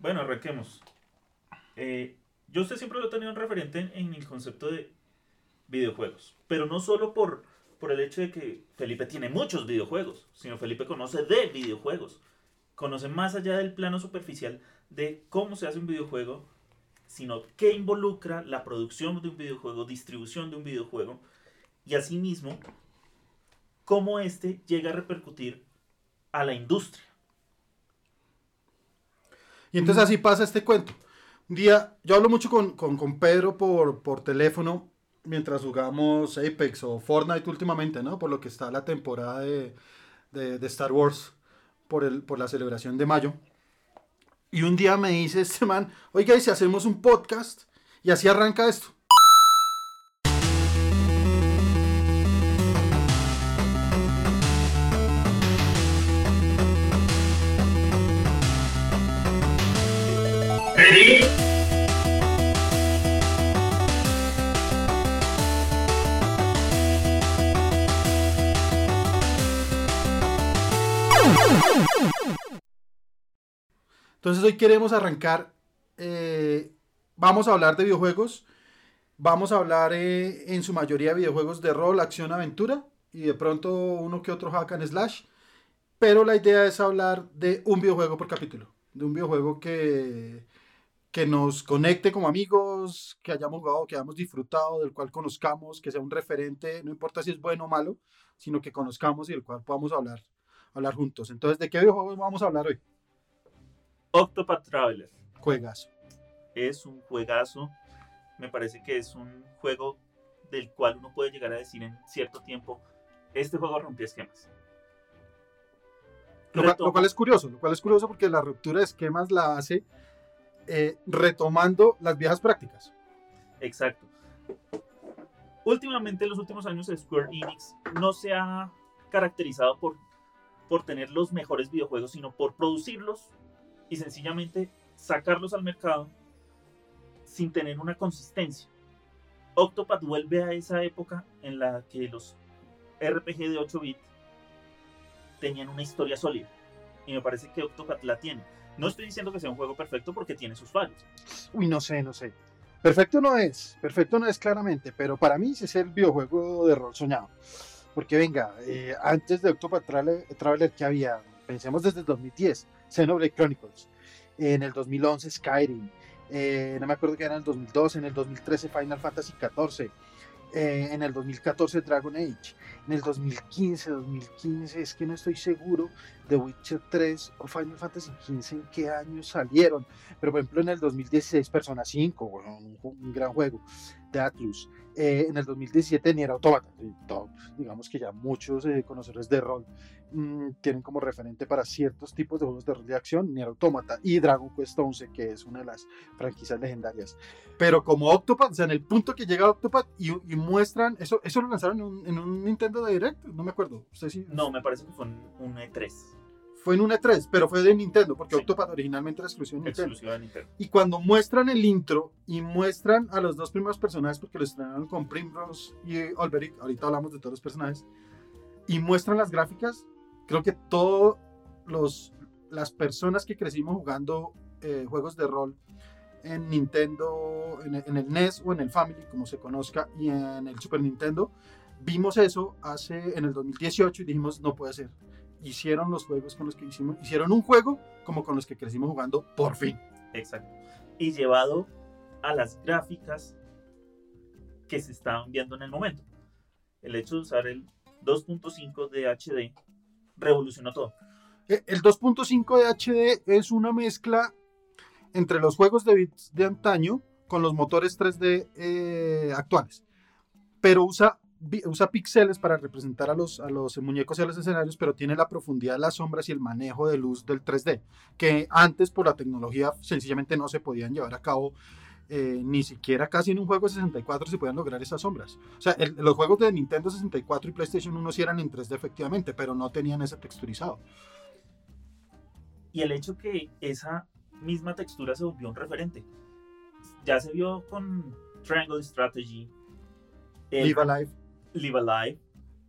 Bueno, arranquemos. Eh, yo usted siempre lo he tenido en referente en, el concepto de videojuegos, pero no solo por, por el hecho de que Felipe tiene muchos videojuegos, sino Felipe conoce de videojuegos, conoce más allá del plano superficial de cómo se hace un videojuego, sino qué involucra la producción de un videojuego, distribución de un videojuego, y asimismo cómo éste llega a repercutir a la industria. Y entonces así pasa este cuento. Un día, yo hablo mucho con, con, Pedro por, por, teléfono mientras jugamos Apex o Fortnite últimamente, ¿no? Por lo que está la temporada de, de, de Star Wars, por, el, por la celebración de mayo. Y un día me dice este man, oiga, ¿y si hacemos un podcast? Y así arranca esto. Entonces hoy queremos arrancar, eh, vamos a hablar de videojuegos, vamos a hablar eh, en su mayoría de videojuegos de rol, acción, aventura y de pronto uno que otro hack and slash, pero la idea es hablar de un videojuego por capítulo, de un videojuego que, que nos conecte como amigos, que hayamos jugado, que hayamos disfrutado, del cual conozcamos, que sea un referente, no importa si es bueno o malo, sino que conozcamos y del cual podamos hablar, hablar juntos. Entonces, ¿de qué videojuego vamos a hablar hoy? Octopath Traveler. Juegazo. Es un juegazo. Me parece que es un juego del cual uno puede llegar a decir en cierto tiempo, este juego rompió esquemas. Lo cual, es curioso, lo cual es curioso porque la ruptura de esquemas la hace eh, retomando las viejas prácticas. Exacto. Últimamente, en los últimos años, Square Enix no se ha caracterizado por, por tener los mejores videojuegos, sino por producirlos y sencillamente sacarlos al mercado sin tener una consistencia. Octopath vuelve a esa época en la que los RPG de 8 bits tenían una historia sólida. Y me parece que Octopath la tiene. No estoy diciendo que sea un juego perfecto porque tiene sus fallos. Uy, no sé, no sé. Perfecto no es, perfecto no es claramente, pero para mí es el videojuego de rol soñado. Porque venga, eh, antes de Octopath Traveler, que había? Pensemos desde el 2010, Xenoblade Chronicles. En el 2011 Skyrim. Eh, no me acuerdo que era en el 2012, en el 2013 Final Fantasy XIV. Eh, en el 2014 Dragon Age, en el 2015, 2015, es que no estoy seguro, The Witcher 3 o Final Fantasy XV en qué años salieron, pero por ejemplo en el 2016 Persona 5, un, gran juego de Atlus, eh, en el 2017 Nier Automata, digamos que ya muchos eh, conocedores de rol mm, tienen como referente para ciertos tipos de juegos de rol de acción Nier Automata y Dragon Quest 11, que es una de las franquicias legendarias. Pero como Octopath, o sea, en el punto que llega Octopath y, muestran, eso, eso lo lanzaron en un, Nintendo Direct, no me acuerdo. No, me parece que fue un E3 fue en un E3, pero fue de Nintendo, porque Octopath originalmente era exclusivo de Nintendo. Y cuando muestran el intro y muestran a los dos primeros personajes, porque lo estrenaron con Primrose y Olberic, ahorita hablamos de todos los personajes, y muestran las gráficas, creo que todas las personas que crecimos jugando eh, juegos de rol en Nintendo, en, en, el NES o en el Family, como se conozca, y en el Super Nintendo, vimos eso hace en el 2018 y dijimos, no puede ser hicieron los juegos con los que hicimos, hicieron un juego como con los que crecimos jugando por fin. Exacto. Y llevado a las gráficas que se estaban viendo en el momento. El hecho de usar el 2.5 de HD revolucionó todo. E, el 2.5 de HD es una mezcla entre los juegos de bits de antaño con los motores 3D eh, actuales, pero usa usa píxeles para representar a los, a los muñecos y a los escenarios, pero tiene la profundidad de las sombras y el manejo de luz del 3D, que antes por la tecnología sencillamente no se podían llevar a cabo. Eh, ni siquiera casi en un juego de 64 se podían lograr esas sombras. O sea, los juegos de Nintendo 64 y PlayStation 1 sí eran en 3D efectivamente, pero no tenían ese texturizado. Y el hecho que esa misma textura se volvió un referente. Ya se vio con Triangle Strategy. Live Alive. Live Alive,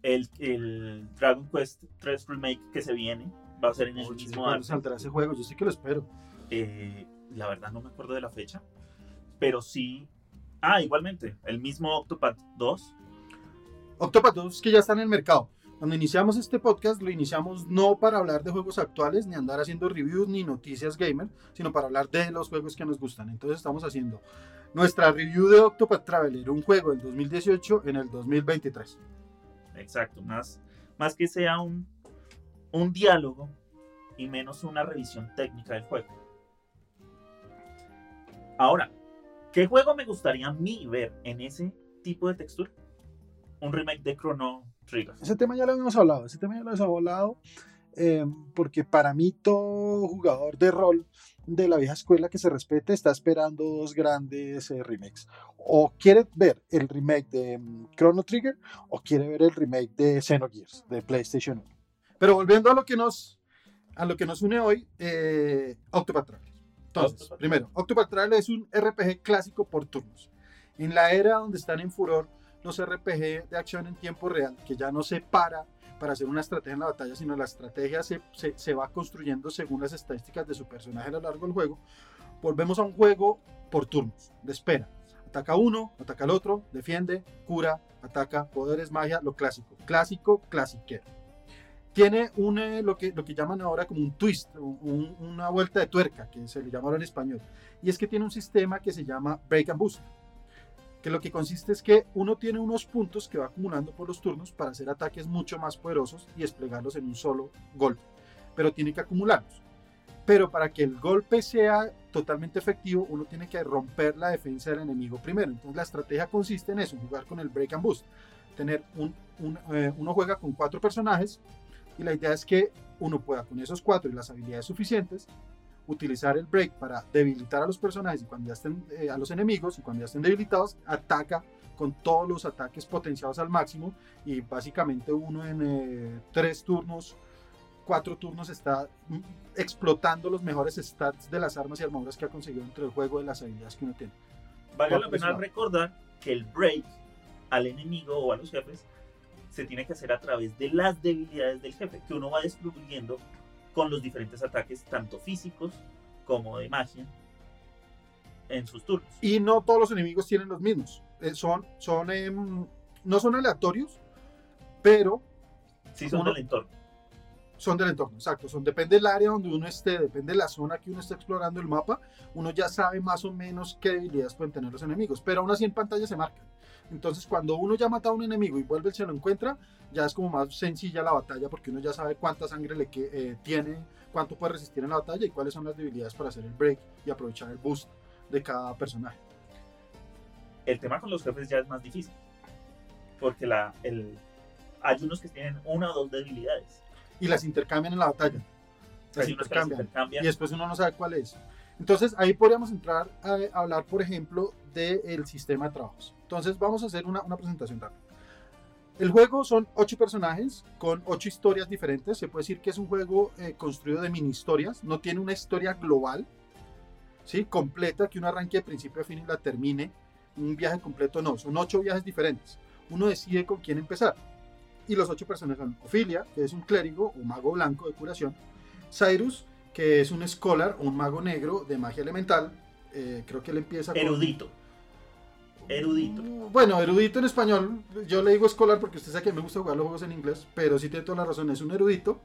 el, el Dragon Quest 3 Remake que se viene, va a ser en el mismo año. saldrá ese juego, yo sé que lo espero. Eh, la verdad no me acuerdo de la fecha, pero sí. Ah, igualmente, el mismo Octopath 2. Octopath 2 que ya está en el mercado. Cuando iniciamos este podcast lo iniciamos no para hablar de juegos actuales, ni andar haciendo reviews ni noticias gamer, sino para hablar de los juegos que nos gustan. Entonces estamos haciendo nuestra review de Octopath Traveler, un juego del 2018 en el 2023. Exacto, más, más que sea un, un diálogo y menos una revisión técnica del juego. Ahora, ¿qué juego me gustaría a mí ver en ese tipo de textura? Un remake de Chrono Trigger. Ese tema ya lo habíamos hablado, ese tema ya lo hemos hablado, eh, porque para mí todo jugador de rol de la vieja escuela que se respete está esperando dos grandes eh, remakes. O quiere ver el remake de um, Chrono Trigger o quiere ver el remake de Xenogears de PlayStation 1. Pero volviendo a lo que nos, a lo que nos une hoy, eh, Octopath Traveler. Entonces, Octopath primero, Octopath Traveler es un RPG clásico por turnos. En la era donde están en furor los RPG de acción en tiempo real, que ya no se para para hacer una estrategia en la batalla, sino la estrategia se, se, se, va construyendo según las estadísticas de su personaje a lo largo del juego. Volvemos a un juego por turnos, de espera. Ataca uno, ataca al otro, defiende, cura, ataca, poderes, magia, lo clásico. Clásico, clasiquero. Tiene un, eh, lo, que, lo que llaman ahora como un twist, un, una vuelta de tuerca, que se le llama ahora en español. Y es que tiene un sistema que se llama Break and Boost que lo que consiste es que uno tiene unos puntos que va acumulando por los turnos para hacer ataques mucho más poderosos y desplegarlos en un solo golpe, pero tiene que acumularlos. Pero para que el golpe sea totalmente efectivo, uno tiene que romper la defensa del enemigo primero. Entonces la estrategia consiste en eso, jugar con el break and boost. Tener un eh, uno juega con cuatro personajes y la idea es que uno pueda con esos cuatro y las habilidades suficientes utilizar el break para debilitar a los personajes y cuando ya estén eh, a los enemigos y cuando ya estén debilitados ataca con todos los ataques potenciados al máximo y básicamente uno en eh, tres turnos cuatro turnos está explotando los mejores stats de las armas y armaduras que ha conseguido entre el juego de las habilidades que uno tiene. Vale la pena recordar que el break al enemigo o a los jefes se tiene que hacer a través de las debilidades del jefe que uno va destruyendo con los diferentes ataques, tanto físicos como de magia, en sus turnos. Y no todos los enemigos tienen los mismos. Eh, son, son, eh, no son aleatorios, pero... Sí, son uno, del entorno. Son del entorno, exacto. Son, depende del área donde uno esté, depende de la zona que uno esté explorando el mapa, uno ya sabe más o menos qué debilidades pueden tener los enemigos, pero aún así en pantalla se marcan. Entonces, cuando uno ya mata a un enemigo y vuelve y se lo encuentra, ya es como más sencilla la batalla porque uno ya sabe cuánta sangre le que, eh, tiene, cuánto puede resistir en la batalla y cuáles son las debilidades para hacer el break y aprovechar el boost de cada personaje. El tema con los jefes ya es más difícil porque la, el, hay unos que tienen una o dos debilidades y las intercambian en la batalla. Las intercambian, las intercambian. Y después uno no sabe cuál es. Entonces ahí podríamos entrar a, hablar, por ejemplo, del sistema de trabajos. Entonces vamos a hacer una, presentación rápida. El juego son ocho personajes con ocho historias diferentes. Se puede decir que es un juego eh, construido de mini historias. No tiene una historia global, ¿sí? completa, que uno arranque de principio a fin y la termine. Un viaje completo no, son ocho viajes diferentes. Uno decide con quién empezar y los ocho personajes son Ophelia, que es un clérigo o mago blanco de curación, Cyrus, que es un scholar un mago negro de magia elemental, eh, creo que él empieza con... Erudito. Erudito. Uh, bueno, erudito en español, yo le digo scholar porque usted sabe que me gusta jugar los juegos en inglés, pero sí tiene toda la razón, es un erudito.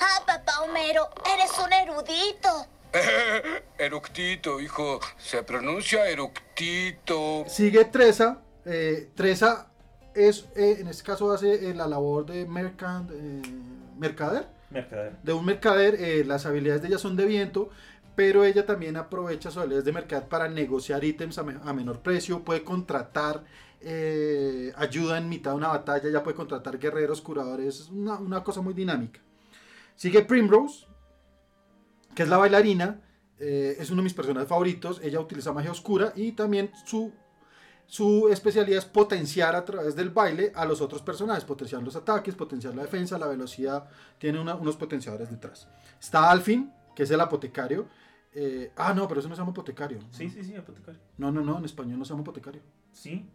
Ah, papá Homero, eres un erudito. eructito, hijo, se pronuncia eructito. Sigue Tresa, eh, Tresa es, eh, en este caso hace eh, la labor de mercant, eh, mercader. Mercader. De un mercader, eh, las habilidades de ella son de viento, pero ella también aprovecha sus habilidades de mercad para negociar ítems a, me a menor precio, puede contratar ayuda en mitad de una batalla, ya puede contratar guerreros, curadores, es una, una cosa muy dinámica. Sigue Primrose, que es la bailarina, es uno de mis personajes favoritos, ella utiliza magia oscura y también su su especialidad es potenciar a través del baile a los otros personajes, potenciar los ataques, potenciar la defensa, la velocidad, tiene una, unos potenciadores detrás. Está Alfin, que es el apotecario. Eh, ah, no, pero eso no se llama apotecario. Sí, sí, sí, apotecario. No, no, no, en español no se llama apotecario. Sí.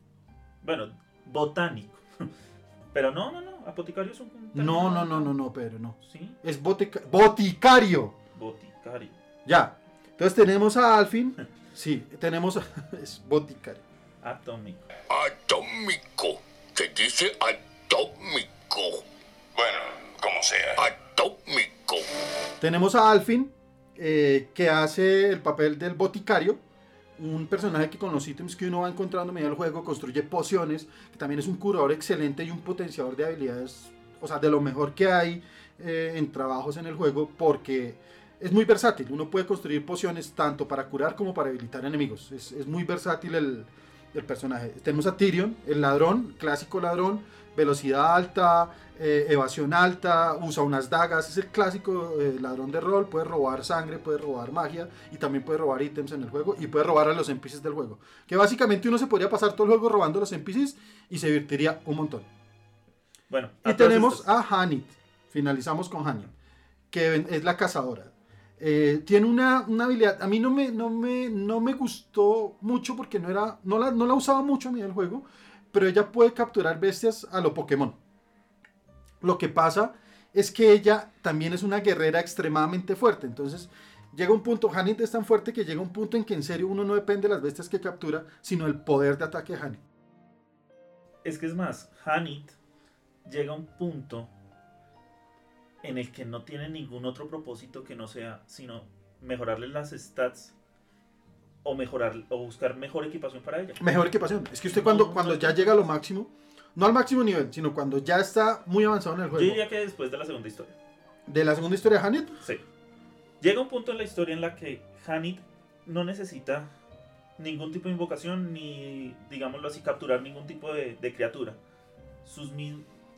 Bueno, botánico. Pero no, no, no, apotecario es un... No, no, no, no, no, pero no. Sí. Es botica boticario. Boticario. Ya. Entonces tenemos a Alfin. Sí, tenemos a. Es boticario. Atómico. Atómico. Se dice atómico. Bueno, como sea. Atómico. Tenemos a Alfin, eh, que hace el papel del boticario. Un personaje que con los ítems que uno va encontrando a medida del juego construye pociones, que también es un curador excelente y un potenciador de habilidades, o sea, de lo mejor que hay eh, en trabajos en el juego, porque es muy versátil. Uno puede construir pociones tanto para curar como para habilitar enemigos. Es, es muy versátil el, el personaje. Tenemos a Tyrion, el ladrón, clásico ladrón, velocidad alta, eh, evasión alta, usa unas dagas, es el clásico eh, ladrón de rol, puede robar sangre, puede robar magia y también puede robar ítems en el juego y puede robar a los NPCs del juego. Que básicamente uno se podría pasar todo el juego robando a los NPCs y se divertiría un montón. Bueno, Y tenemos a Hanit, finalizamos con Hanit, que es la cazadora. Eh, tiene una, habilidad, a mí no me, no, me, no me gustó mucho porque no, era, no, la, no la usaba mucho a mí el juego, pero ella puede capturar bestias a lo Pokémon. Lo que pasa es que ella también es una guerrera extremadamente fuerte, entonces llega un punto, Hanit es tan fuerte que llega un punto en que en serio uno no depende de las bestias que captura, sino el poder de ataque de Hanit. Es que es más, Hanit llega a un punto en el que no tiene ningún otro propósito que no sea sino mejorarle las stats o mejorar o buscar mejor equipación para ella. Mejor equipación. Es que usted cuando, cuando ya llega a lo máximo, no al máximo nivel, sino cuando ya está muy avanzado en el Yo juego, diría que después de la segunda historia. de la segunda historia de Hanit, Sí. Llega un punto en la historia en la que Hanit no necesita ningún tipo de invocación ni, digámoslo así, capturar ningún tipo de, de criatura. Sus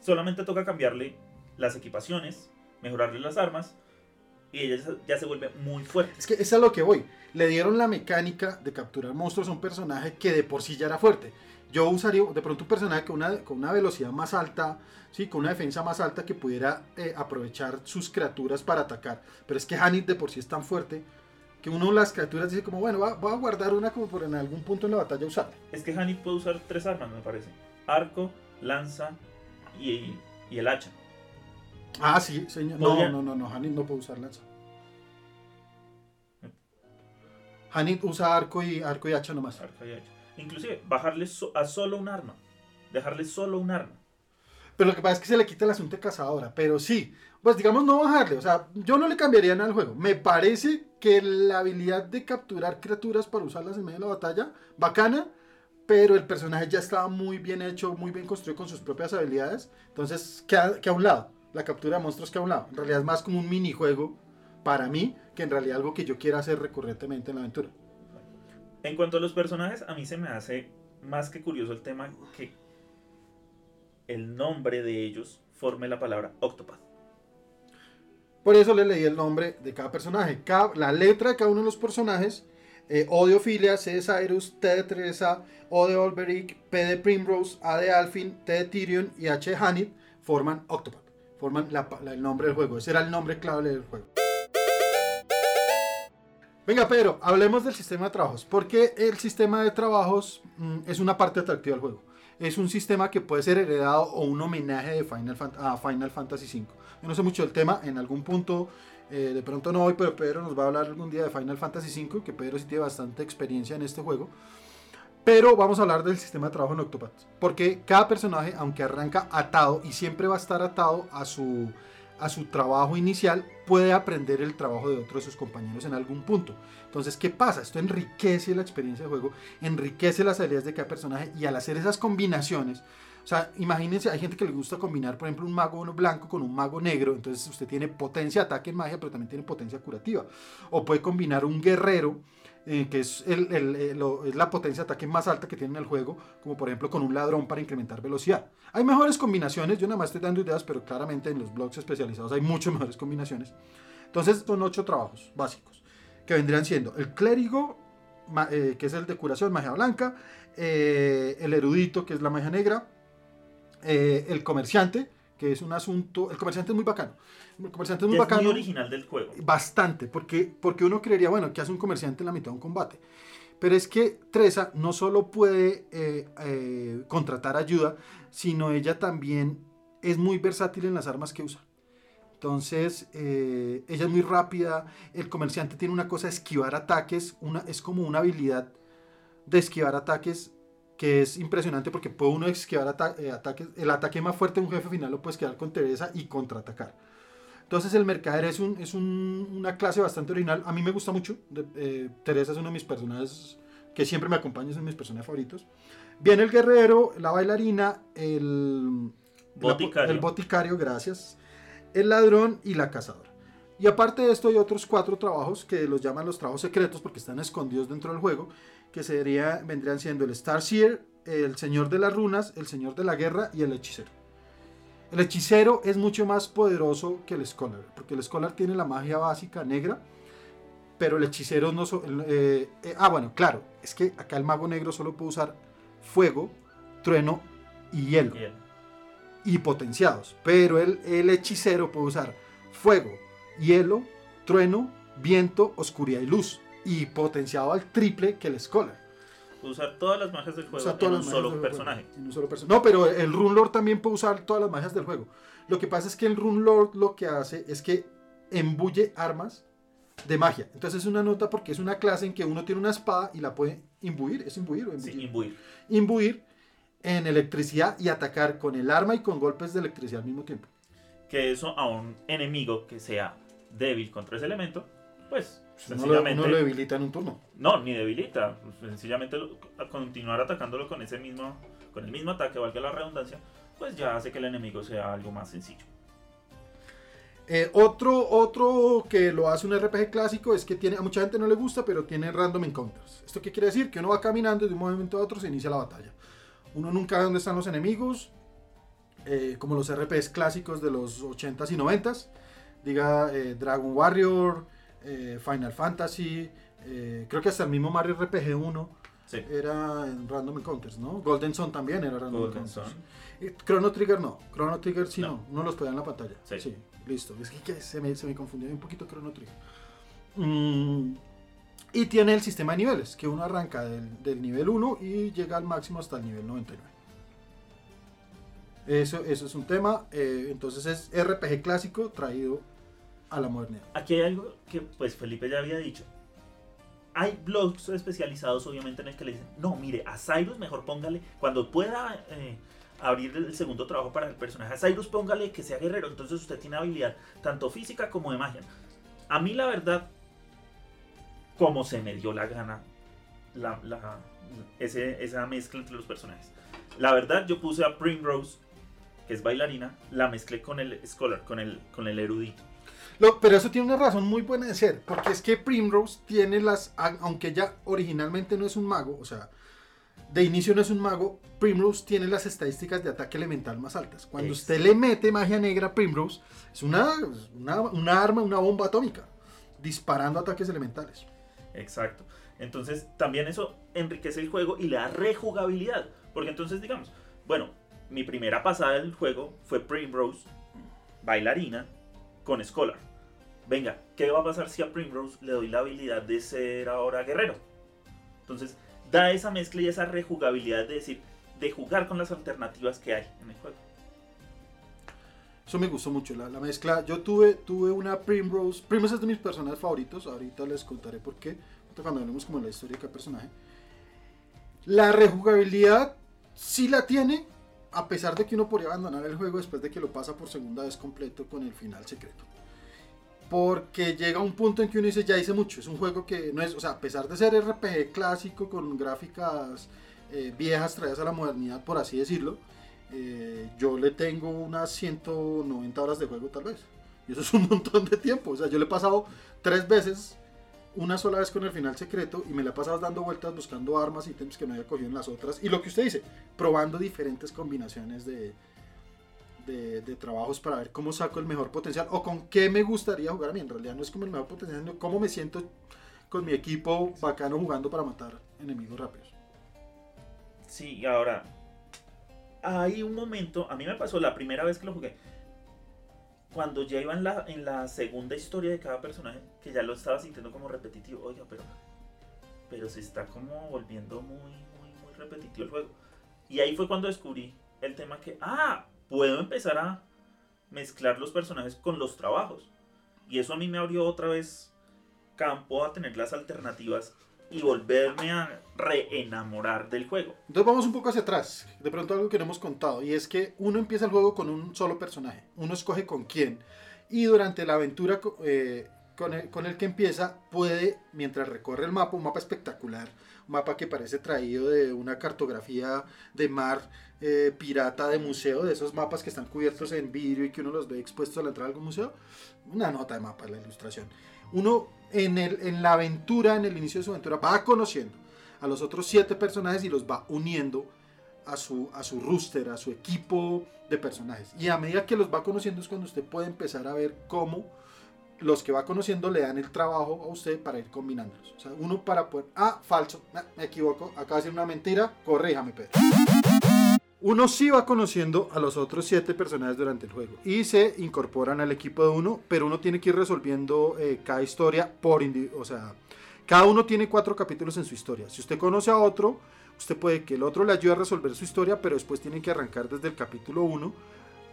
solamente toca cambiarle las equipaciones, mejorarle las armas y ella ya, se vuelve muy fuerte. es que es a lo que voy. Le dieron la mecánica de capturar monstruos a un personaje que de por sí ya era fuerte. Yo usaría de pronto un personaje con una, con una velocidad más alta, ¿sí? con una defensa más alta que pudiera eh, aprovechar sus criaturas para atacar. Pero es que Hanit de por sí es tan fuerte que uno de las criaturas dice como, bueno, va- voy a guardar una como por en algún punto en la batalla usarla. Es que Hanit puede usar tres armas, me parece. Arco, lanza y, y el hacha. Ah, sí, señor. No, Podría- no, no, no, Hanit no puede usar lanza. Hanit usa arco y arco y hacha nomás. Arco y hacha. Inclusive, bajarle so- a solo un arma. Dejarle solo un arma. Pero lo que pasa es que se le quita el asunto de cazadora. Pero sí, pues digamos no bajarle. O sea, yo no le cambiaría nada al juego. Me parece que la habilidad de capturar criaturas para usarlas en medio de la batalla, bacana. Pero el personaje ya estaba muy bien hecho, muy bien construido con sus propias habilidades. Entonces, queda, queda a un lado. La captura de monstruos queda a un lado. En realidad es más como un minijuego para mí que en realidad algo que yo quiera hacer recurrentemente en la aventura. En cuanto a los personajes, a mí se me hace más que curioso el tema que el nombre de ellos forme la palabra Octopath. Por eso le leí el nombre de cada personaje. Cada- la letra de cada uno de los personajes. eh, o de Ophelia, C de Cyrus, T de Teresa, O de Olberic, P de Primrose, A de Alfin, T de Tyrion y H de Hanit forman Octopath. Forman el nombre del juego. Ese era el nombre clave del juego. Venga, Pedro, hablemos del sistema de trabajos. Porque el sistema de trabajos mm, es una parte atractiva del juego. Es un sistema que puede ser heredado o un homenaje de Final a Final Fantasy V. Yo no sé mucho del tema, en algún punto, eh, de pronto no hoy, pero Pedro nos va a hablar algún día de Final Fantasy V, que Pedro sí tiene bastante experiencia en este juego. Pero vamos a hablar del sistema de trabajo en Octopath. Porque cada personaje, aunque arranca atado y siempre va a estar atado a su, a su trabajo inicial, puede aprender el trabajo de otros de sus compañeros en algún punto. Entonces, ¿qué pasa? Esto enriquece la experiencia de juego, enriquece las habilidades de cada personaje y al hacer esas combinaciones, o sea, imagínense, hay gente que le gusta combinar, por ejemplo, un mago blanco con un mago negro, entonces usted tiene potencia ataque en magia, pero también tiene potencia curativa. O puede combinar un guerrero, eh, que eh, es la potencia de ataque más alta que tiene en el juego, como por ejemplo con un ladrón para incrementar velocidad. Hay mejores combinaciones, yo nada más estoy dando ideas, pero claramente en los blogs especializados hay muchas mejores combinaciones. Entonces son ocho trabajos básicos, que vendrían siendo el clérigo, eh, que es el de curación, magia blanca, eh, el erudito, que es la magia negra, el comerciante, que es un asunto, el comerciante es muy bacano. El comerciante es muy es bacano. muy original del juego. Bastante, porque, porque uno creería, bueno, ¿qué hace un comerciante en la mitad de un combate? Pero es que Tresa no solo puede eh, eh, contratar ayuda, sino ella también es muy versátil en las armas que usa. Entonces, eh, ella es muy rápida. El comerciante tiene una cosa de esquivar ataques. Una, es como una habilidad de esquivar ataques que es impresionante porque puede uno esquivar ata- eh, ataques. El ataque más fuerte de un jefe final lo puede esquivar con Teresa y contraatacar. Entonces, el mercader es, un, es un- una clase bastante original. A mí me gusta mucho. Eh, Teresa es uno de mis personajes que siempre me acompaña, es uno de mis personajes favoritos. Viene el guerrero, la bailarina, el Boticario. el boticario, gracias, el ladrón y la cazadora. Y aparte de esto hay otros cuatro trabajos que los llaman los trabajos secretos porque están escondidos dentro del juego, que sería, vendrían siendo el Starseer, el Señor de las Runas, el Señor de la Guerra y el Hechicero. El hechicero es mucho más poderoso que el Scholar, porque el Scholar tiene la magia básica negra, pero el hechicero no... so- eh, eh, ah, bueno, claro, es que acá el mago negro solo puede usar fuego, trueno y hielo Bien. y potenciados. Pero el, el hechicero puede usar fuego, hielo, trueno, viento, oscuridad y luz. Y potenciado al triple que el Scholar. Usar todas las magias del juego Usa todas en un solo juego, personaje. en un solo perso- No, pero el Rune Lord también puede usar todas las magias del juego. Lo que pasa es que el Rune Lord lo que hace es que embulle armas de magia. Entonces es una nota porque es una clase en que uno tiene una espada y la puede imbuir. ¿Es imbuir o Sí, embullir? imbuir. imbuir en electricidad y atacar con el arma y con golpes de electricidad al mismo tiempo. Que eso a un enemigo que sea débil contra ese elemento, pues Uno lo, sencillamente. uno lo debilita en un turno. No, ni debilita. Sencillamente lo- a continuar atacándolo con ese mismo, con el mismo ataque, valga la redundancia, pues ya hace que el enemigo sea algo más sencillo. Eh, otro, otro que lo hace un RPG clásico es que tiene, a mucha gente no le gusta, pero tiene random encounters. ¿Esto qué quiere decir? Que uno va caminando y de un momento a otro se inicia la batalla. Uno nunca ve dónde están los enemigos, eh, como los RPGs clásicos de los 80s y 90s. Diga eh, Dragon Warrior, eh, Final Fantasy, eh, creo que hasta el mismo Mario RPG 1 Sí. era en Random Encounters, ¿no? Golden Sun también era Random Golden Encounters. Chrono Trigger no, Chrono Trigger sí no, No. no, los podía en la pantalla. Sí. Sí, listo. Es que, que se, me, se me confundió un poquito Chrono Trigger. Mm, y tiene el sistema de niveles, que uno arranca del, del nivel 1 y llega al máximo hasta el nivel 99. Eso, eso es un tema. eh, entonces es RPG clásico traído a la modernidad. Aquí hay algo que pues Felipe ya había dicho. Hay blogs especializados obviamente en el que le dicen, no, mire, a Cyrus mejor póngale, cuando pueda eh, abrir el segundo trabajo para el personaje, a Cyrus póngale que sea guerrero, entonces usted tiene habilidad tanto física como de magia. A mí la verdad, como se me dio la gana la, esa mezcla entre los personajes. La verdad yo puse a Primrose, que es bailarina, la mezclé con el Scholar, con el, con el erudito. Lo- pero eso tiene una razón muy buena de ser, porque es que Primrose tiene las, aunque ella originalmente no es un mago, o sea, de inicio no es un mago, Primrose tiene las estadísticas de ataque elemental más altas. Cuando usted le mete magia negra a Primrose, es una, una, una arma, una bomba atómica, disparando ataques elementales. Exacto. Entonces también eso enriquece el juego y le da rejugabilidad. Porque entonces digamos, bueno, mi primera pasada del juego fue Primrose, bailarina, con Scholar. Venga, ¿qué va a pasar si a Primrose le doy la habilidad de ser ahora guerrero? Entonces da esa mezcla y esa rejugabilidad de decir, de jugar con las alternativas que hay en el juego. Eso me gustó mucho, la, la mezcla. Yo tuve, tuve una Primrose. Primrose es de mis personajes favoritos. Ahorita les contaré por qué. Cuando hablemos como la historia de cada personaje. La rejugabilidad sí la tiene. A pesar de que uno podría abandonar el juego después de que lo pasa por segunda vez completo con el final secreto. Porque llega un punto en que uno dice, ya hice mucho. Es un juego que no es, o sea, a pesar de ser RPG clásico con gráficas eh, viejas traídas a la modernidad, por así decirlo, eh, yo le tengo unas 190 horas de juego tal vez. Y eso es un montón de tiempo. O sea, yo le he pasado tres veces, una sola vez con el final secreto, y me la he pasado dando vueltas buscando armas, ítems que no había cogido en las otras. Y lo que usted dice, probando diferentes combinaciones de, de, de trabajos para ver cómo saco el mejor potencial o con qué me gustaría jugar a mí. En realidad no es como el mejor potencial, sino cómo me siento con mi equipo bacano jugando para matar enemigos rápidos. Sí, ahora, hay un momento, a mí me pasó la primera vez que lo jugué, cuando ya iba en la, en la segunda historia de cada personaje, que ya lo estaba sintiendo como repetitivo, oiga, pero, pero se está como volviendo muy, muy, muy repetitivo el juego. Y ahí fue cuando descubrí el tema que, ah, puedo empezar a, mezclar los personajes con los trabajos. Y eso a mí me abrió otra vez campo a tener las alternativas y volverme a reenamorar del juego. Entonces vamos un poco hacia atrás. De pronto algo que no hemos contado. Y es que uno empieza el juego con un solo personaje. Uno escoge con quién. Y durante la aventura eh, con, el, con el que empieza puede, mientras recorre el mapa, un mapa espectacular. Mapa que parece traído de una cartografía de mar eh, pirata de museo. De esos mapas que están cubiertos en vidrio y que uno los ve expuestos a la entrada de algún museo. Una nota de mapa, la ilustración. Uno en, el, en la aventura, en el inicio de su aventura, va conociendo a los otros siete personajes y los va uniendo a su, a su rooster, a su equipo de personajes. Y a medida que los va conociendo es cuando usted puede empezar a ver cómo los que va conociendo le dan el trabajo a usted para ir combinándolos. O sea, uno para poder... Ah, falso, ah, me equivoco, acabo de decir una mentira, corríjame, Pedro. Uno sí va conociendo a los otros siete personajes durante el juego y se incorporan al equipo de uno, pero uno tiene que ir resolviendo eh, cada historia por indi- o sea, cada uno tiene cuatro capítulos en su historia. Si usted conoce a otro, usted puede que el otro le ayude a resolver su historia, pero después tienen que arrancar desde el capítulo 1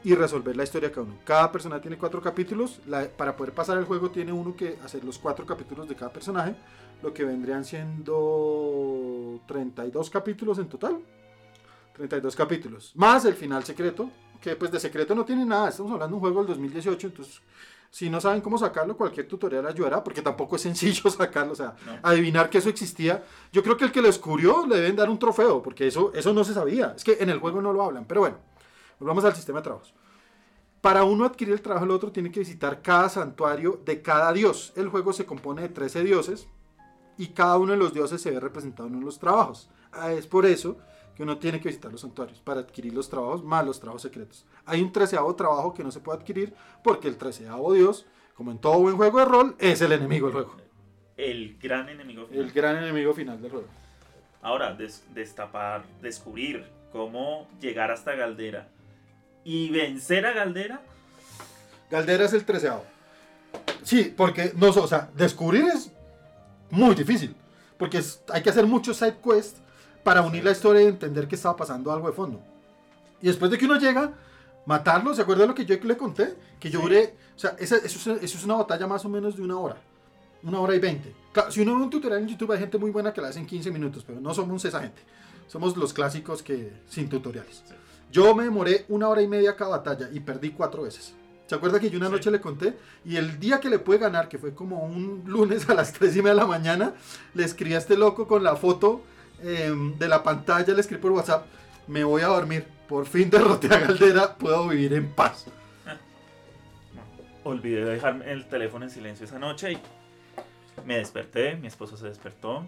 y resolver la historia cada uno. Cada persona tiene cuatro capítulos. la- para poder pasar el juego tiene uno que hacer los cuatro capítulos de cada personaje, lo que vendrían siendo 32 capítulos en total. 32 capítulos. Más el final secreto, que pues de secreto no tiene nada. Estamos hablando de un juego del 2018, entonces si no saben cómo sacarlo, cualquier tutorial ayudará, porque tampoco es sencillo sacarlo, o sea, No. adivinar que eso existía. Yo creo que el que lo descubrió le deben dar un trofeo, porque eso, eso no se sabía. Es que en el juego no lo hablan, pero bueno, volvamos al sistema de trabajos. Para uno adquirir el trabajo del otro tiene que visitar cada santuario de cada dios. El juego se compone de 13 dioses y cada uno de los dioses se ve representado en uno de los trabajos. Ah, Es por eso que uno tiene que visitar los santuarios para adquirir los trabajos más los trabajos secretos. Hay un treceavo trabajo que no se puede adquirir porque el treceavo dios, como en todo buen juego de rol, es el enemigo del juego. El gran enemigo final. El gran enemigo final del juego. Ahora, des- destapar, descubrir cómo llegar hasta Galdera y vencer a Galdera. Galdera es el treceavo. Sí, porque no, o sea, descubrir es muy difícil. Porque es- hay que hacer muchos side quests para unir la historia y entender que estaba pasando algo de fondo. Y después de que uno llega, matarlo, ¿se acuerda de lo que yo le conté? Que yo Sí. duré, o sea, esa- eso, es, eso es una batalla más o menos de una hora. Una hora y veinte. Claro, si uno ve un tutorial en YouTube hay gente muy buena que la hace en 15 minutos, pero no somos esa gente. Somos los clásicos que sin tutoriales. Sí. Yo me demoré una hora y media cada batalla y perdí cuatro veces. ¿Se acuerda que yo una Sí. noche le conté? Y el día que le pude ganar, que fue como un lunes a las 3 y media de la mañana, le escribí a este loco con la foto em, de la pantalla, le escribí por WhatsApp, me voy a dormir, por fin derroté a Galdera, puedo vivir en paz. Olvidé dejar el teléfono en silencio esa noche y me desperté, mi esposo se despertó.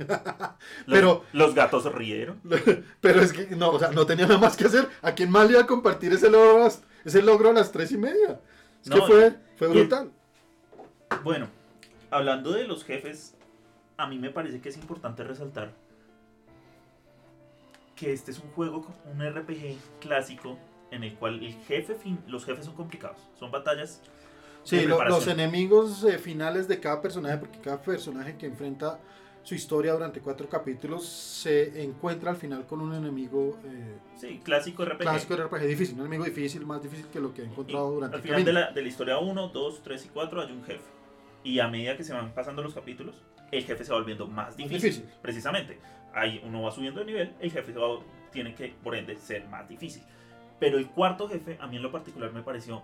Los, Pero- los gatos rieron. Pero es que no, o sea, no tenía nada más que hacer. ¿A quién más le iba a compartir ese logro, ese logro a las 3 y media? Es que No, fue, fue y- brutal. Bueno, hablando de los jefes, a mí me parece que es importante resaltar que este es un juego, un RPG clásico en el cual el jefe fin, los jefes son complicados, son batallas. Sí, lo- los enemigos eh, finales de cada personaje, porque cada personaje que enfrenta su historia durante cuatro capítulos se encuentra al final con un enemigo eh, Sí, clásico RPG. clásico de RPG difícil, un enemigo difícil, más difícil que lo que he Y encontrado durante al el final de camino. la, de la historia 1, 2, 3 y 4 hay un jefe. Y a medida que se van pasando los capítulos, el jefe se va volviendo más difícil. difícil. Precisamente. Ahí uno va subiendo de nivel, el jefe se va- tiene que, por ende, ser más difícil. Pero el cuarto jefe, a mí en lo particular me pareció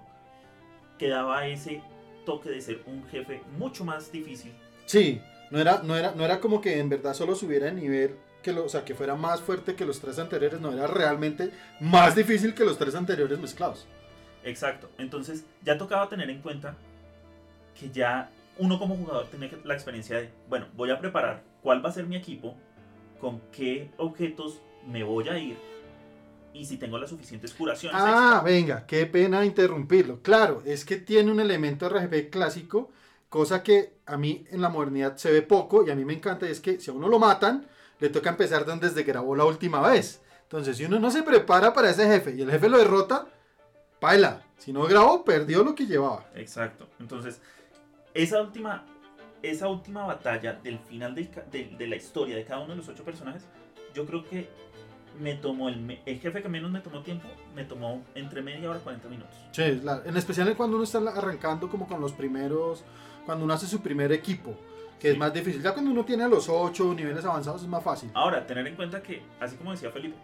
que daba ese toque de ser un jefe mucho más difícil. Sí, no era, no, era, no era como que en verdad solo subiera de nivel, que lo, o sea, que fuera más fuerte que los tres anteriores, no, era realmente más difícil que los tres anteriores mezclados. Exacto. Entonces ya tocaba tener en cuenta que ya uno como jugador tiene que- la experiencia de, bueno, voy a preparar cuál va a ser mi equipo, con qué objetos me voy a ir y si tengo las suficientes curaciones. Ah, extra. venga, qué pena interrumpirlo. Claro, es que tiene un elemento RPG clásico, cosa que a mí en la modernidad se ve poco y a mí me encanta, y es que si a uno lo matan, le toca empezar donde desde grabó la última vez. Entonces, si uno no se prepara para ese jefe y el jefe lo derrota, paila. Si no grabó, perdió lo que llevaba. Exacto. Entonces, esa última, esa última batalla del final de, de la historia de cada uno de los ocho personajes, yo creo que me tomó el, el jefe que menos me tomó tiempo, me tomó entre media hora y 40 minutos. Sí, en especial cuando uno está arrancando como con los primeros, cuando uno hace su primer equipo, que es más difícil. Ya cuando uno tiene a los 8 niveles avanzados es más fácil. Ahora, tener en cuenta que, así como decía Felipe,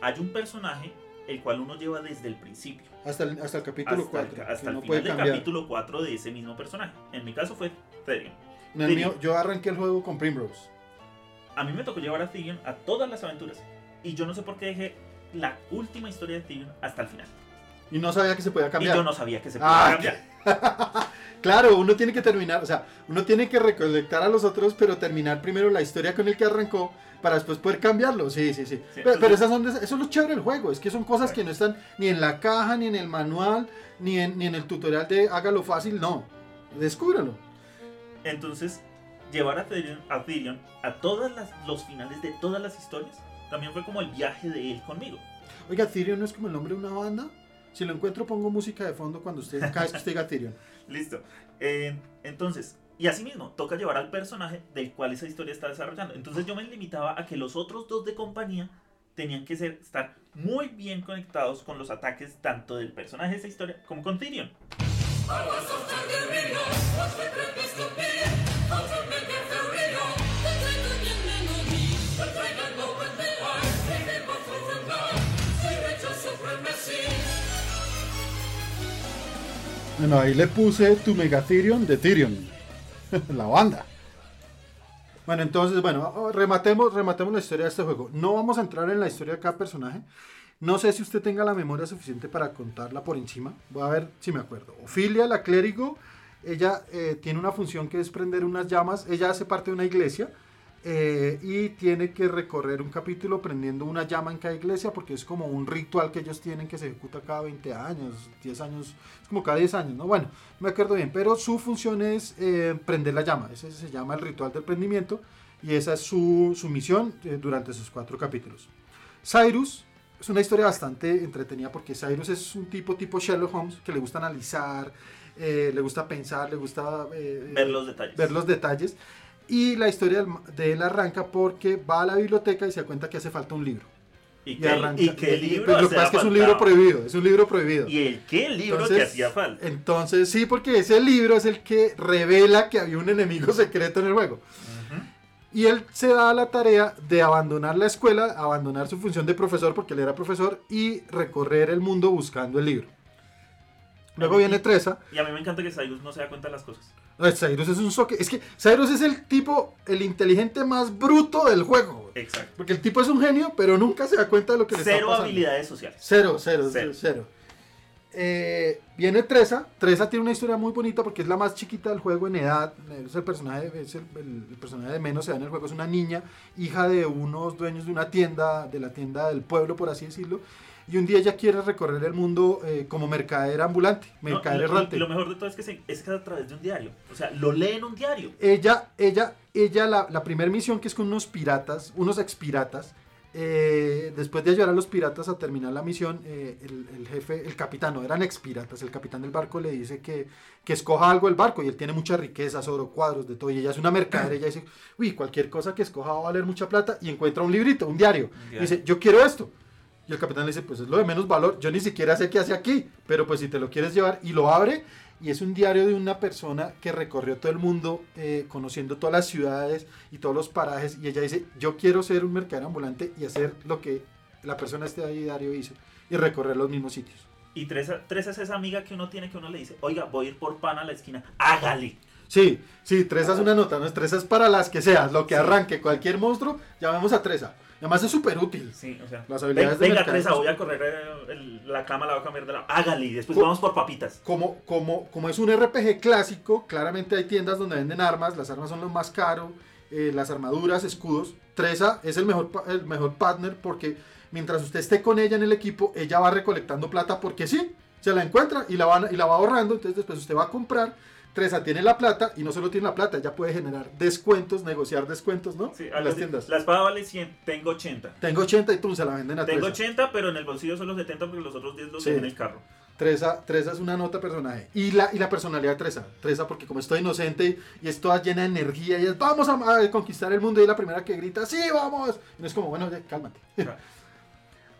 hay un personaje el cual uno lleva desde el principio. Hasta el, hasta el capítulo hasta 4. el, hasta el final del capítulo 4 de ese mismo personaje. En mi caso fue Tyrion. mío, yo arranqué el juego con Primrose. A mí me tocó llevar a Tyrion a todas las aventuras. Y yo no sé por qué dejé la última historia de Tyrion hasta el final. Y no sabía que se podía Y cambiar. yo no sabía que se podía Ah, cambiar. Claro, uno tiene que terminar, o sea, uno tiene que recolectar a los otros, pero terminar primero la historia con el que arrancó para después poder cambiarlo. Sí, sí, sí. pero, entonces- pero esas son, de- eso es lo chévere del juego, es que son cosas que no están ni en la caja, ni en el manual, ni en, ni en el tutorial de hágalo fácil, no. Descúbralo. Entonces, llevar a Tyrion, a Tyrion a todos los finales de todas las historias también fue como el viaje de él conmigo. Oiga, Tyrion no es como el nombre de una banda. Si lo encuentro, pongo música de fondo cuando usted, cada vez que usted diga Tyrion. Listo. Eh, entonces, y asimismo, toca llevar al personaje del cual esa historia está desarrollando. Entonces yo me limitaba a que los otros dos de compañía tenían que ser, estar muy bien conectados con los ataques tanto del personaje de esa historia como con Tyrion. Bueno, ahí le puse tu Megatherion de Tyrion. la banda. Bueno, entonces, bueno, rematemos, rematemos la historia de este juego. No vamos a entrar en la historia de cada personaje. No sé si usted tenga la memoria suficiente para contarla por encima. Voy a ver si me acuerdo. Ofilia, la clérigo, ella eh, tiene una función que es prender unas llamas. Ella hace parte de una iglesia eh, y tiene que recorrer un capítulo prendiendo una llama en cada iglesia porque es como un ritual que ellos tienen que se ejecuta cada 20 años, 10 años, es como cada 10 años, ¿no? Bueno, no me acuerdo bien, pero su función es eh, prender la llama. Ese se llama el ritual del prendimiento y esa es su, su misión eh, durante sus cuatro capítulos. Cyrus es una historia bastante entretenida porque Cyrus es un tipo tipo Sherlock Holmes que le gusta analizar, eh, le gusta pensar, le gusta Ver los detalles. ver los detalles. Y la historia de él arranca porque va a la biblioteca y se da cuenta que hace falta un libro. ¿Y qué, arranca- y qué libro pues lo que pasa es que es un libro prohibido, es un libro prohibido. ¿Y el qué libro que Entonces- hacía falta? Entonces, sí, porque ese libro es el que revela que había un enemigo secreto en el juego. Y él se da la tarea de abandonar la escuela, abandonar su función de profesor, porque él era profesor, y recorrer el mundo buscando el libro. Luego viene Tresa. Y a mí me encanta que Cyrus no se da cuenta de las cosas. No, Cyrus es un soque. Es que Cyrus es el tipo, el inteligente más bruto del juego. güey. Exacto. Porque el tipo es un genio, pero nunca se da cuenta de lo que le está Cero pasando. habilidades sociales. Cero, cero, Cero. cero. Eh, viene Tresa. Tresa tiene una historia muy bonita porque es la más chiquita del juego en edad. Es el personaje, es el, el- el personaje de menos edad en el juego. Es una niña, hija de unos dueños de una tienda, de la tienda del pueblo, por así decirlo. Y un día ella quiere recorrer el mundo eh, como mercader ambulante, No, mercader lo- lo, errante. lo mejor de todo es que, se, es que a través de un diario. O sea, lo lee en un diario. Ella, ella, ella, la, la primera misión que es con unos piratas, unos ex piratas, eh, después de ayudar a los piratas a terminar la misión, eh, el, el jefe, el capitán, no eran ex piratas, el capitán del barco le dice que, que escoja algo del barco y él tiene muchas riquezas, oro, cuadros, de todo, y ella es una mercader, ella dice, uy, cualquier cosa que escoja va a valer mucha plata y encuentra un librito, un diario, y dice, yo quiero esto. Y el capitán le dice, pues es lo de menos valor, yo ni siquiera sé qué hace aquí, pero pues si te lo quieres llevar, y lo abre, y es un diario de una persona que recorrió todo el mundo, eh, conociendo todas las ciudades y todos los parajes, y ella dice, yo quiero ser un mercader ambulante y hacer lo que la persona este diario hizo, y recorrer los mismos sitios. Y Teresa, Teresa es esa amiga que uno tiene que uno le dice, oiga, voy a ir por pan a la esquina. Hágale. Sí, sí, Tresa es una nota, ¿no? Tresa es para las que seas, lo que Sí. arranque cualquier monstruo, llamemos a Tresa. Además es súper útil. Sí, o sea. Las habilidades de venga, mercader Teresa, voy a correr eh, el- la cama, la voy a cambiar de lado. Hágale. Y después vamos por papitas. como, como, como es un RPG clásico, claramente hay tiendas donde venden armas, las armas son lo más caro, eh, las armaduras, escudos. Tresa es el mejor, el mejor partner porque mientras usted esté con ella en el equipo, ella va recolectando plata porque sí, se la encuentra y la, va, y la va ahorrando, entonces después usted va a comprar. Tresa tiene la plata y no solo tiene la plata, ella puede generar descuentos, negociar descuentos, ¿no? Sí, algo las tiendas. La espada vale 100, tengo 80. Tengo 80 y tú se la venden a Tengo Tresa. 80, pero en el bolsillo son los 70 porque los otros 10 los Sí. en el carro. Tresa, Tresa es una nota personaje. Y la, y la personalidad de Tresa. Tresa porque como estoy inocente y es toda llena de energía y es vamos a, a conquistar el mundo y es la primera que grita, sí, vamos. Y no es como, bueno, ya, cálmate.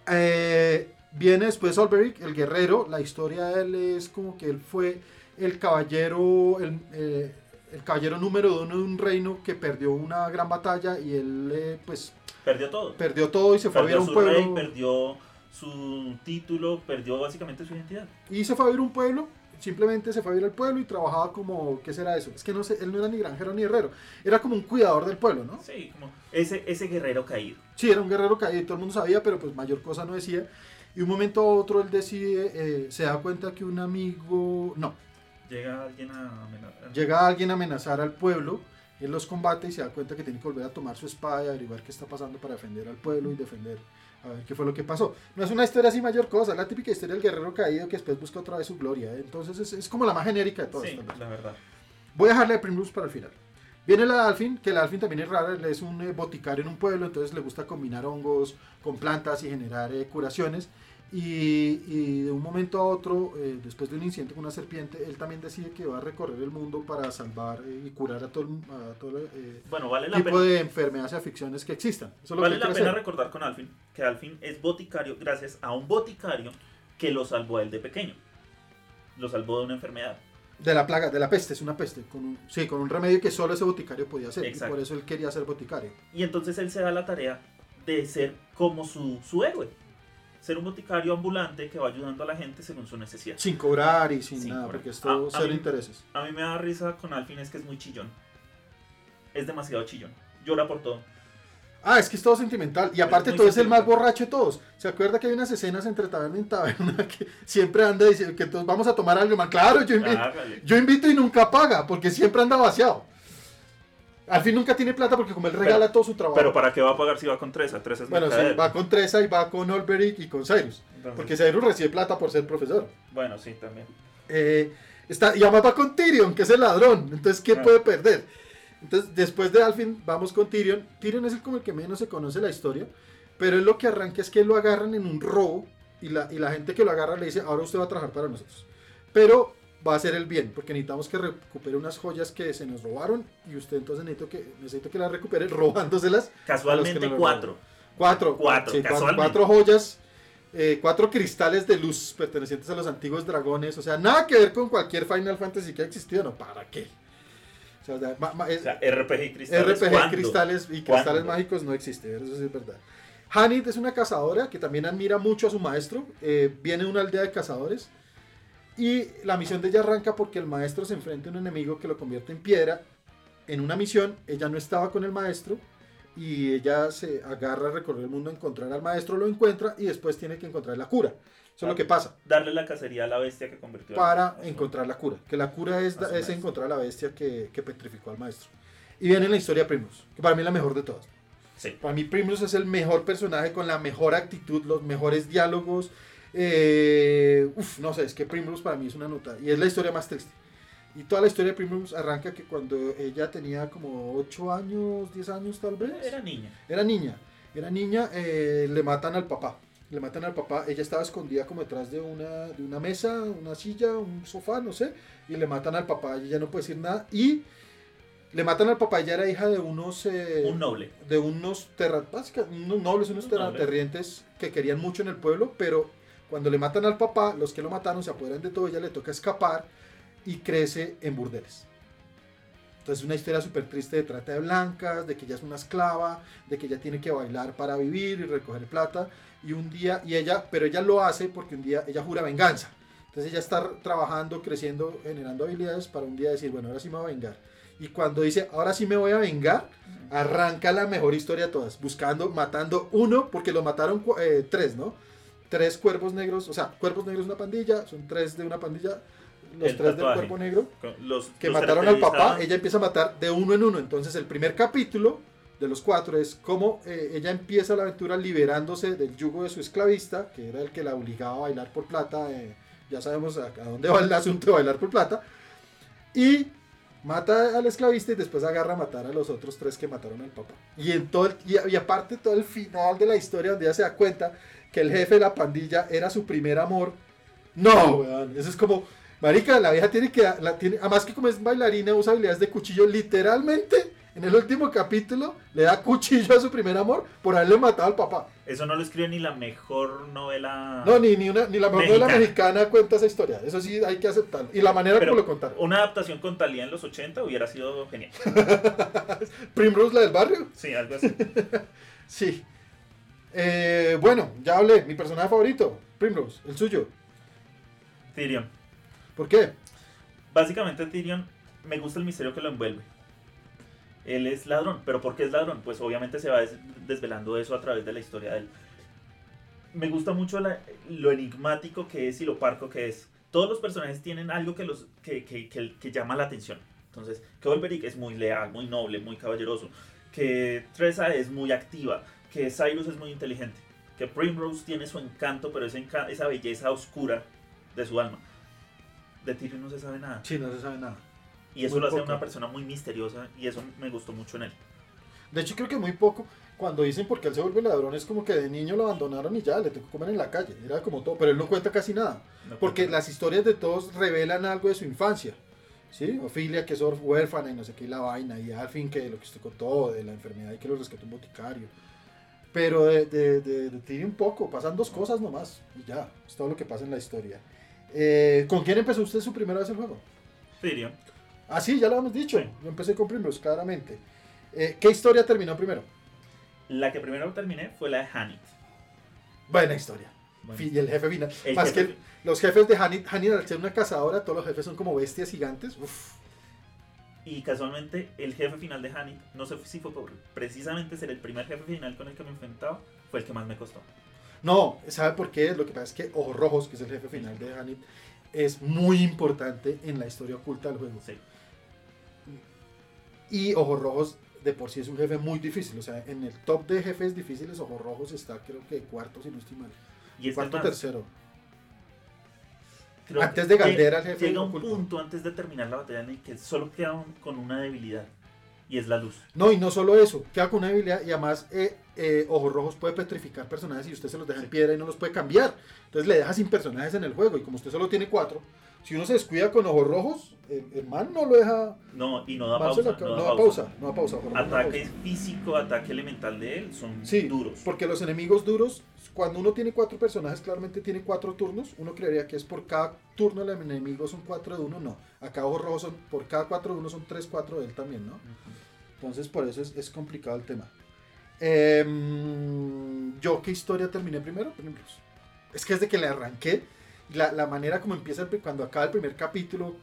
Eh, viene después Olberic, el guerrero. La historia de él es como que él fue el caballero, el, eh, el caballero número uno de un reino que perdió una gran batalla y él, eh, pues, Perdió todo. perdió todo y se fue a vivir Perdió a un su pueblo. rey, perdió su título, perdió básicamente su identidad. Y se fue a vivir a un pueblo. Simplemente se fue a vivir al pueblo y trabajaba como, ¿qué será eso? Es que no sé, él no era ni granjero ni herrero, era como un cuidador del pueblo, ¿no? Sí, como ese, ese guerrero caído. Sí, era un guerrero caído y todo el mundo sabía, pero pues mayor cosa no decía. Y un momento a otro él decide, eh, se da cuenta que un amigo, no, Llega alguien a amenazar. llega alguien a amenazar al pueblo, él los combate y se da cuenta que tiene que volver a tomar su espada y averiguar qué está pasando para defender al pueblo y defender a ver qué fue lo que pasó. No es una historia así mayor cosa, es la típica historia del guerrero caído que después busca otra vez su gloria. ¿eh? Entonces es, es como la más genérica de todas. Sí, la verdad. Voy a dejarle a Primrose para el final. Viene la Alfin, que la Alfin también es rara, es un eh, boticario en un pueblo, entonces le gusta combinar hongos con plantas y generar eh, curaciones. Y, y de un momento a otro, eh, después de un incidente con una serpiente, él también decide que va a recorrer el mundo para salvar eh, y curar a todo, el- a todo Bueno, vale la tipo pena. de enfermedades y aflicciones que existan. Eso es lo Vale que la pena hacer. recordar con Alfin que Alfin es boticario gracias a un boticario que lo salvó a él de pequeño. Lo salvó de una enfermedad. De la plaga, de la peste, es una peste. Con un, sí, con un remedio que solo ese boticario podía hacer. Exacto. Y por eso él quería ser boticario. Y entonces él se da la tarea de ser como su, su héroe. Ser un boticario ambulante que va ayudando a la gente según su necesidad. Sin cobrar y sin Sin nada, cobrar. porque es todo a cero mí- intereses. A mí me da risa con Alfin es que es muy chillón. Es demasiado chillón. Llora por todo. Ah, es que es todo sentimental. Y aparte muy todo es el más borracho de todos. ¿Se acuerda que hay unas escenas entre taberna y taberna que siempre anda diciendo que todos vamos a tomar algo más? Claro, yo invito, yo invito y nunca paga, porque siempre anda vaciado. Al fin nunca tiene plata porque como él regala Pero- todo su trabajo. Pero ¿para qué va a pagar si va con Tresa? Tresa es bueno, sí, va con Tresa y va con Olberic y con Cyrus. Entonces- Porque Cyrus recibe plata por ser profesor. Bueno, sí, también. Eh, está, y además va con Tyrion, que es el ladrón. Entonces, ¿qué Ah. puede perder? Entonces, después de Alfin, vamos con Tyrion. Tyrion es el como el que menos se conoce la historia. Pero él lo que arranca es que lo agarran en un robo. Y la, y la gente que lo agarra le dice, ahora usted va a trabajar para nosotros. Pero va a hacer el bien, porque necesitamos que recupere unas joyas que se nos robaron. Y usted entonces necesito que, necesito que las recupere robándoselas. Casualmente no cuatro. Cuatro. Cuatro, sí, cuatro, casualmente. cuatro joyas. eh, cuatro cristales de luz pertenecientes a los antiguos dragones. O sea, nada que ver con cualquier Final Fantasy que ha existido. No, ¿para qué? O sea, da- ma- ma- es- O sea, RPG cristales. RPG ¿cuándo? cristales y ¿Cuándo? cristales mágicos no existe. Eso sí es verdad. Hanit es una cazadora que también admira mucho a su maestro. eh, viene de una aldea de cazadores. Y la misión de ella arranca porque el maestro se enfrenta a un enemigo que lo convierte en piedra. En una misión, ella no estaba con el maestro. Y ella se agarra a recorrer el mundo a encontrar al maestro, lo encuentra y después tiene que encontrar la cura. Eso es lo que pasa Darle la cacería a la bestia que convirtió para encontrar la cura. Que la cura es, es encontrar a la bestia que, que petrificó al maestro. Y viene la historia de Primrose, que para mí es la mejor de todas. Sí. Para mí Primrose es el mejor personaje con la mejor actitud, los mejores diálogos. Eh, uf, no sé, es que Primrose para mí es una nota. Y es la historia más triste. Y toda la historia de Primrose arranca que cuando ella tenía como 8 años, 10 años tal vez. Era niña. Era niña. Era niña, eh, le matan al papá. Le matan al papá. Ella estaba escondida como detrás de una, de una mesa, una silla, un sofá, no sé. Y le matan al papá. Ella no puede decir nada. Y le matan al papá. Ella era hija de unos. eh, Un noble. de unos, terra, unos nobles, unos Un terratenientes que querían mucho en el pueblo, pero cuando le matan al papá, los que lo mataron se apoderan de todo, ella le toca escapar y crece en burdeles. Entonces una historia súper triste de trata de blancas, de que ella es una esclava, de que ella tiene que bailar para vivir y recoger plata, y un día, y ella, pero ella lo hace porque un día ella jura venganza. Entonces ella está trabajando, creciendo, generando habilidades para un día decir, bueno, ahora sí me voy a vengar. Y cuando dice, ahora sí me voy a vengar, arranca la mejor historia de todas, buscando, matando uno, porque lo mataron eh, tres, ¿no? Tres cuervos negros, o sea, cuervos negros una pandilla, son tres de una pandilla, los El tres del tatuaje. cuerpo negro, Los, que los mataron al papá, ella empieza a matar de uno en uno. Entonces el primer capítulo de los cuatro es cómo eh, ella empieza la aventura liberándose del yugo de su esclavista, que era el que la obligaba a bailar por plata. eh, ya sabemos a, dónde va el asunto de bailar por plata. Y mata al esclavista y después agarra a matar a los otros tres que mataron al papá. Y, en todo y, aparte todo el final de la historia donde ella se da cuenta que el jefe de la pandilla era su primer amor. No, eso es como... Marica, la vieja tiene que... La tiene, además que como es bailarina, usa habilidades de cuchillo. Literalmente, en el último capítulo le da cuchillo a su primer amor por haberle matado al papá. Eso no lo escribe ni la mejor novela. No, ni, ni, una, ni la mejor novela Mexicana. mexicana cuenta esa historia. Eso sí hay que aceptarlo. Y la manera Pero como lo contaron. Una adaptación con Talía en los 80 hubiera sido genial. Primrose, la del barrio. Sí, algo así. Sí. Eh, bueno, ya hablé. Mi personaje favorito, Primrose, el suyo. Tyrion. ¿Por qué? Básicamente Tyrion me gusta el misterio que lo envuelve. Él es ladrón, pero ¿por qué es ladrón? Pues obviamente se va des- desvelando eso a través de la historia de él. Me gusta mucho la- lo enigmático que es y lo parco que es. Todos los personajes tienen algo que, los, que, que- que- llama la atención. Entonces, que Olberic es muy leal, muy noble, muy caballeroso. Que Tressa es muy activa. Que Cyrus es muy inteligente. Que Primrose tiene su encanto, pero enca- esa belleza oscura de su alma. De Tyrion no se sabe nada. Sí, no se sabe nada. Y eso Muy lo hace poco. una persona muy misteriosa y eso me gustó mucho en él. De hecho, creo que muy poco. Cuando dicen porque él se vuelve ladrón, es como que de niño lo abandonaron y ya, le tocó comer en la calle. Era como todo, pero él no cuenta casi nada. No Porque cuenta. las historias de todos revelan algo de su infancia. ¿Sí? Ofilia, que es huérfana y no sé qué, y la vaina. Y Alfin, que lo que usted contó, de la enfermedad y que lo rescató un boticario. Pero de, de, de, de Tyrion poco, pasan dos cosas nomás. Y ya, es todo lo que pasa en la historia. Eh, ¿Con quién empezó usted su primera vez el juego? Tyrion. Ah, sí, ya lo hemos dicho. Sí. Yo empecé con Primrose, claramente. Eh, ¿Qué historia terminó primero? La que primero terminé fue la de Hanit. Buena historia. Bueno, Y el jefe final. el Más jefe- que los jefes de Hanit, Hanit al ser una cazadora, todos los jefes son como bestias gigantes. Uf. Y casualmente el jefe final de Hanit, no sé si fue por precisamente ser el primer jefe final con el que me enfrentaba, fue el que más me costó. No, ¿sabe por qué? Lo que pasa es que Ojos Rojos, que es el jefe final de Hanit, es muy importante en la historia oculta del juego. Sí. Y Ojos Rojos de por sí es un jefe muy difícil. O sea, en el top de jefes difíciles, Ojos Rojos está creo que cuarto, si no estoy mal. Y este Cuarto más, tercero. creo Antes de Galdera, el jefe Llega un oculto. punto antes de terminar la batalla en el que solo queda un- con una debilidad. Y es la luz. No, y no solo eso, queda con una habilidad y además eh, eh, Ojos Rojos puede petrificar personajes y usted se los deja en piedra y no los puede cambiar. Entonces le deja sin personajes en el juego y como usted solo tiene cuatro, si uno se descuida con Ojos Rojos, el, el man no lo deja... No, y no da pausa. lo- No no da pausa. pausa, no da pausa. Ataque pausa. físico, ataque elemental de él son Sí, duros. porque los enemigos duros, cuando uno tiene cuatro personajes, claramente tiene cuatro turnos. Uno creería que es por cada turno el enemigo son cuatro de uno, no. Acá Ojos Rojos son, por cada cuatro de uno son tres, cuatro de él también, ¿no? Ujú. Entonces por eso es, es complicado el tema. Em, ¿Yo qué historia terminé primero? Primrose. Es que desde que le arranqué, la, la manera como empieza, el cuando acaba el primer capítulo,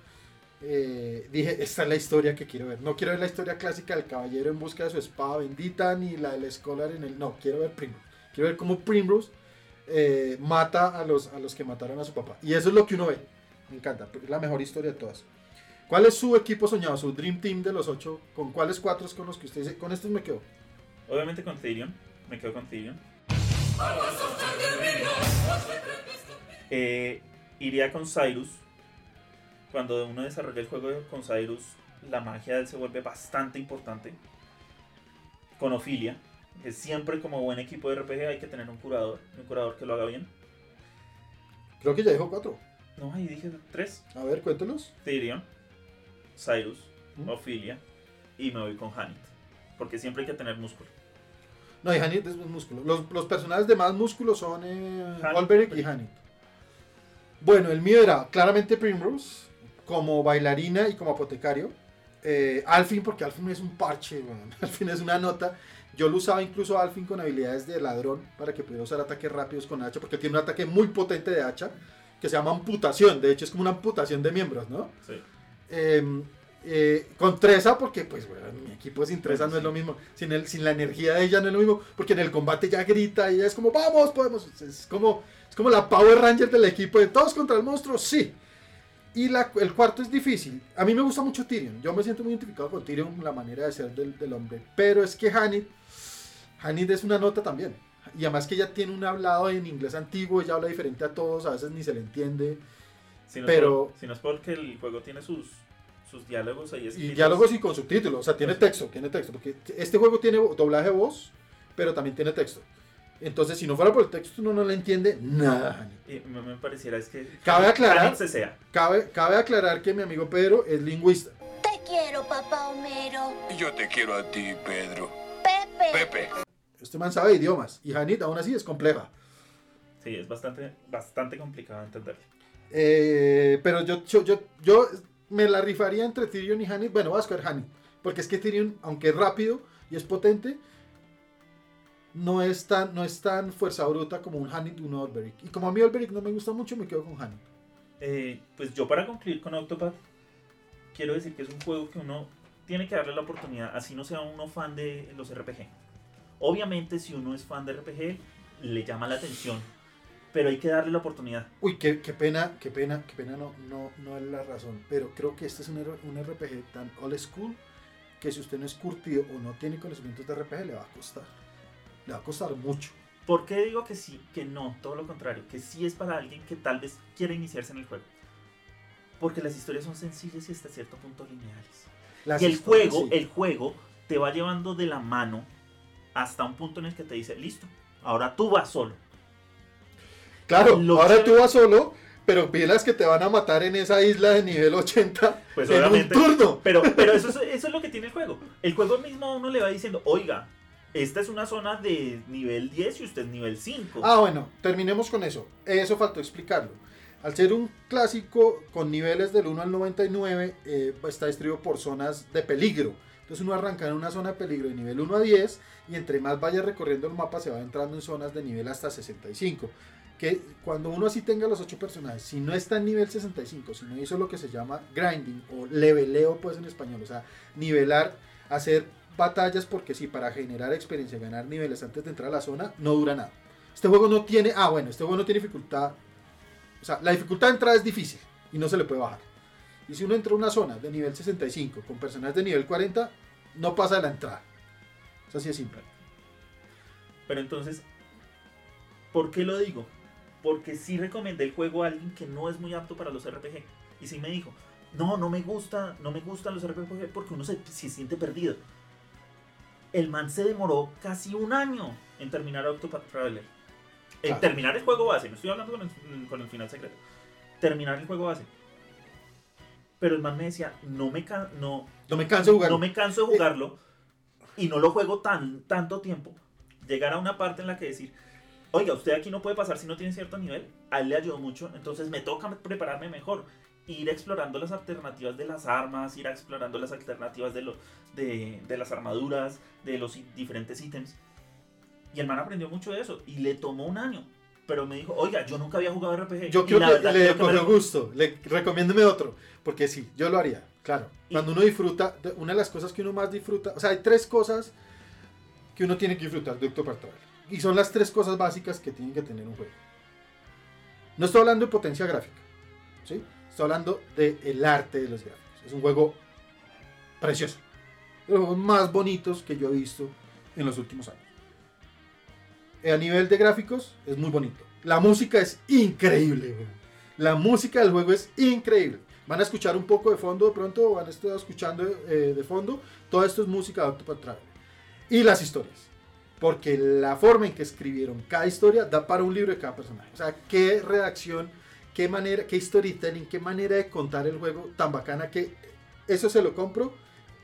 eh, dije, esta es la historia que quiero ver. No quiero ver la historia clásica del caballero en busca de su espada bendita, ni la del Scholar en el... No, quiero ver Primrose. Quiero ver cómo Primrose eh, mata a los, a los que mataron a su papá. Y eso es lo que uno ve. Me encanta. Es la mejor historia de todas. ¿Cuál es su equipo soñado, su Dream Team de los ocho? ¿Con cuáles cuatro es con los que usted dice? Con estos me quedo. Obviamente con Tyrion. Me quedo con Tyrion. Eh, iría con Cyrus. Cuando uno desarrolla el juego con Cyrus, la magia de él se vuelve bastante importante. Con Ophelia. Que siempre como buen equipo de RPG hay que tener un curador. Un curador que lo haga bien. Creo que ya dijo cuatro. No, ahí dije tres. A ver, cuéntelos. Tyrion, Cyrus, ¿Mm? Ophelia. Y me voy con Hanit. Porque siempre hay que tener músculo. No, y Hanit es músculo. Los, los personajes de más músculo son eh, Hanit. Olberic y Hanit. Bueno, el mío era claramente Primrose, como bailarina y como apotecario. Eh, Alfin, porque Alfin es un parche, weón. Alfin es una nota. Yo lo usaba incluso a Alfin con habilidades de ladrón para que pudiera usar ataques rápidos con hacha, porque tiene un ataque muy potente de hacha que se llama amputación. De hecho, es como una amputación de miembros, ¿no? Sí. Eh, eh, con Treza, porque pues bueno, mi equipo sin Treza Bueno, no es sí. lo mismo. Sin, el, sin la energía de ella no es lo mismo. Porque en el combate ya grita y ella es como, vamos, podemos. Es como, es como la Power Ranger del equipo de todos contra el monstruo, sí. Y la- el cuarto es difícil. A mí me gusta mucho Tyrion. Yo me siento muy identificado con Tyrion, la manera de ser del, del hombre. Pero es que Hanit, Hanit es una nota también. Y además que ella tiene un hablado en inglés antiguo, ella habla diferente a todos, a veces ni se le entiende. Si no Pero- es por- si no es porque el juego tiene sus, sus diálogos ahí Y escritos. diálogos y con subtítulos, o sea, tiene texto, tiene texto, porque este juego tiene doblaje de voz, pero también tiene texto. Entonces, si no fuera por el texto, uno no le entiende nada. Y me, pareciera es que. Cabe aclarar- sea. Cabe, cabe aclarar que mi amigo Pedro es lingüista. Te quiero, papá Homero. Y yo te quiero a ti, Pedro. Pepe. Pepe. Este man sabe idiomas y Hanit aún así es compleja. Sí, es bastante, bastante complicado de entender. Eh, pero yo, yo, yo, yo me la rifaría entre Tyrion y Hanit. Bueno, voy a escoger Hanit. Porque es que Tyrion, aunque es rápido y es potente, no es tan, no es tan fuerza bruta como un Hanit y un Olberic. Y como a mí Olberic no me gusta mucho, me quedo con Hanit. Eh, pues yo para concluir con Octopath, quiero decir que es un juego que uno tiene que darle la oportunidad, así no sea uno fan de los RPG. Obviamente si uno es fan de RPG, le llama la atención, pero hay que darle la oportunidad. Uy, qué, qué pena, qué pena, qué pena, no, no, no es la razón. Pero creo que este es un, un RPG tan old school que si usted no es curtido o no tiene conocimientos de RPG, le va a costar. Le va a costar mucho. ¿Por qué digo que sí, que no? Todo lo contrario, que sí es para alguien que tal vez quiere iniciarse en el juego. Porque las historias son sencillas y hasta cierto punto lineales. Las y el juego, sí. el juego te va llevando de la mano hasta un punto en el que te dice, listo, ahora tú vas solo. Claro, lo ahora chévere- tú vas solo, pero pilas que te van a matar en esa isla de nivel 80 Pues en un turno. Pero, pero eso, es, eso es lo que tiene el juego. El juego mismo a uno le va diciendo, oiga, esta es una zona de nivel 10 y usted es nivel 5. Ah, bueno, terminemos con eso. Eso faltó explicarlo. Al ser un clásico con niveles del 1 al 99, eh, está distribuido por zonas de peligro. Entonces uno arranca en una zona de peligro de nivel 1 a 10 y entre más vaya recorriendo el mapa se va entrando en zonas de nivel hasta 65. Que cuando uno así tenga los 8 personajes, si no está en nivel 65, si no hizo lo que se llama grinding o leveleo pues en español, o sea, nivelar, hacer batallas porque sí, para generar experiencia, ganar niveles antes de entrar a la zona, no dura nada. Este juego no tiene, ah bueno, este juego no tiene dificultad, o sea, la dificultad de entrada es difícil y no se le puede bajar. Y si uno entra a una zona de nivel 65 con personajes de nivel 40, no pasa de la entrada. Es así de simple. Pero entonces, ¿por qué lo digo? Porque sí recomendé el juego a alguien que no es muy apto para los RPG. Y sí me dijo, no, no me gusta, no me gustan los RPG porque uno se, se siente perdido. El man se demoró casi un año en terminar Octopath Traveler. En Claro. terminar el juego base, no estoy hablando con el, con el final secreto. Terminar el juego base. Pero el man me decía, no me, can- no, No me canso de jugar. no me canso de jugarlo y no lo juego tan tanto tiempo. Llegar a una parte en la que decir, oiga, usted aquí no puede pasar si no tiene cierto nivel. A él le ayudó mucho, entonces me toca prepararme mejor. Ir explorando las alternativas de las armas, ir explorando las alternativas de, lo, de, de las armaduras, de los diferentes ítems. Y el man aprendió mucho de eso y le tomó un año. Pero me dijo, oiga, yo nunca había jugado RPG. Yo la que verdad le que me- cogió gusto. Le, recomiéndeme otro. Porque sí, yo lo haría. Claro. Y- Cuando uno disfruta, una de las cosas que uno más disfruta, o sea, hay tres cosas que uno tiene que disfrutar de Octopath Traveler. Y son las tres cosas básicas que tiene que tener un juego. No estoy hablando de potencia gráfica. ¿sí? Estoy hablando del arte de los gráficos. Es un juego precioso. De los más bonitos que yo he visto en los últimos años. A nivel de gráficos es muy bonito. La música es increíble. La música del juego es increíble. Van a escuchar un poco de fondo de pronto, van a estar escuchando eh, de fondo. Todo esto es música de Octopath. Y las historias. Porque la forma en que escribieron cada historia da para un libro de cada personaje. O sea, qué redacción, qué manera, qué storytelling, qué manera de contar el juego tan bacana que eso se lo compro.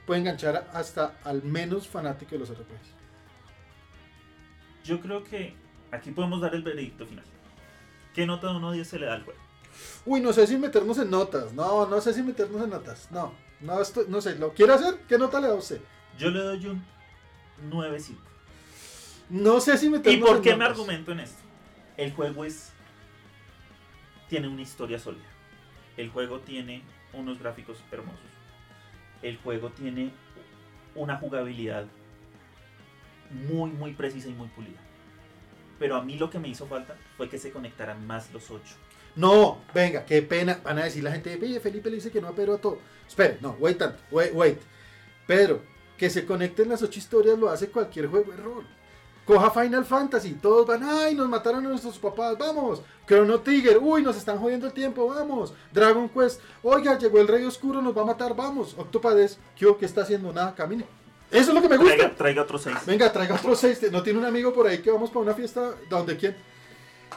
Puede enganchar hasta al menos fanático de los RPGs. Yo creo que aquí podemos dar el veredicto final. ¿Qué nota de 1 a 10 se le da al juego? Uy, no sé si meternos en notas. No, no sé si meternos en notas. No, no, estoy, no sé. ¿Lo quiere hacer? ¿Qué nota le da a usted? Yo le doy un 9.5. No sé si ¿Y meternos por en qué me notas. argumento en esto? El juego es. Tiene una historia sólida. El juego tiene unos gráficos hermosos. El juego tiene una jugabilidad muy, muy precisa y muy pulida. Pero a mí lo que me hizo falta fue que se conectaran más los ocho. No, venga, qué pena. Van a decir la gente, oye, Felipe le dice que no a Pedro a todo. Espere, no, wait tanto, wait, wait. Pedro, que se conecten las ocho historias lo hace cualquier juego rol. Coja Final Fantasy, todos van, ay, nos mataron a nuestros papás, vamos. Chrono Trigger, uy, nos están jodiendo el tiempo, vamos. Dragon Quest, oiga, llegó el Rey Oscuro, nos va a matar, vamos. Octopades, ¿qué, está haciendo? Nada, camine. Eso es lo que me gusta. Traiga, traiga otros seis. Venga, traiga otros seis. ¿No tiene un amigo por ahí que vamos para una fiesta donde quién?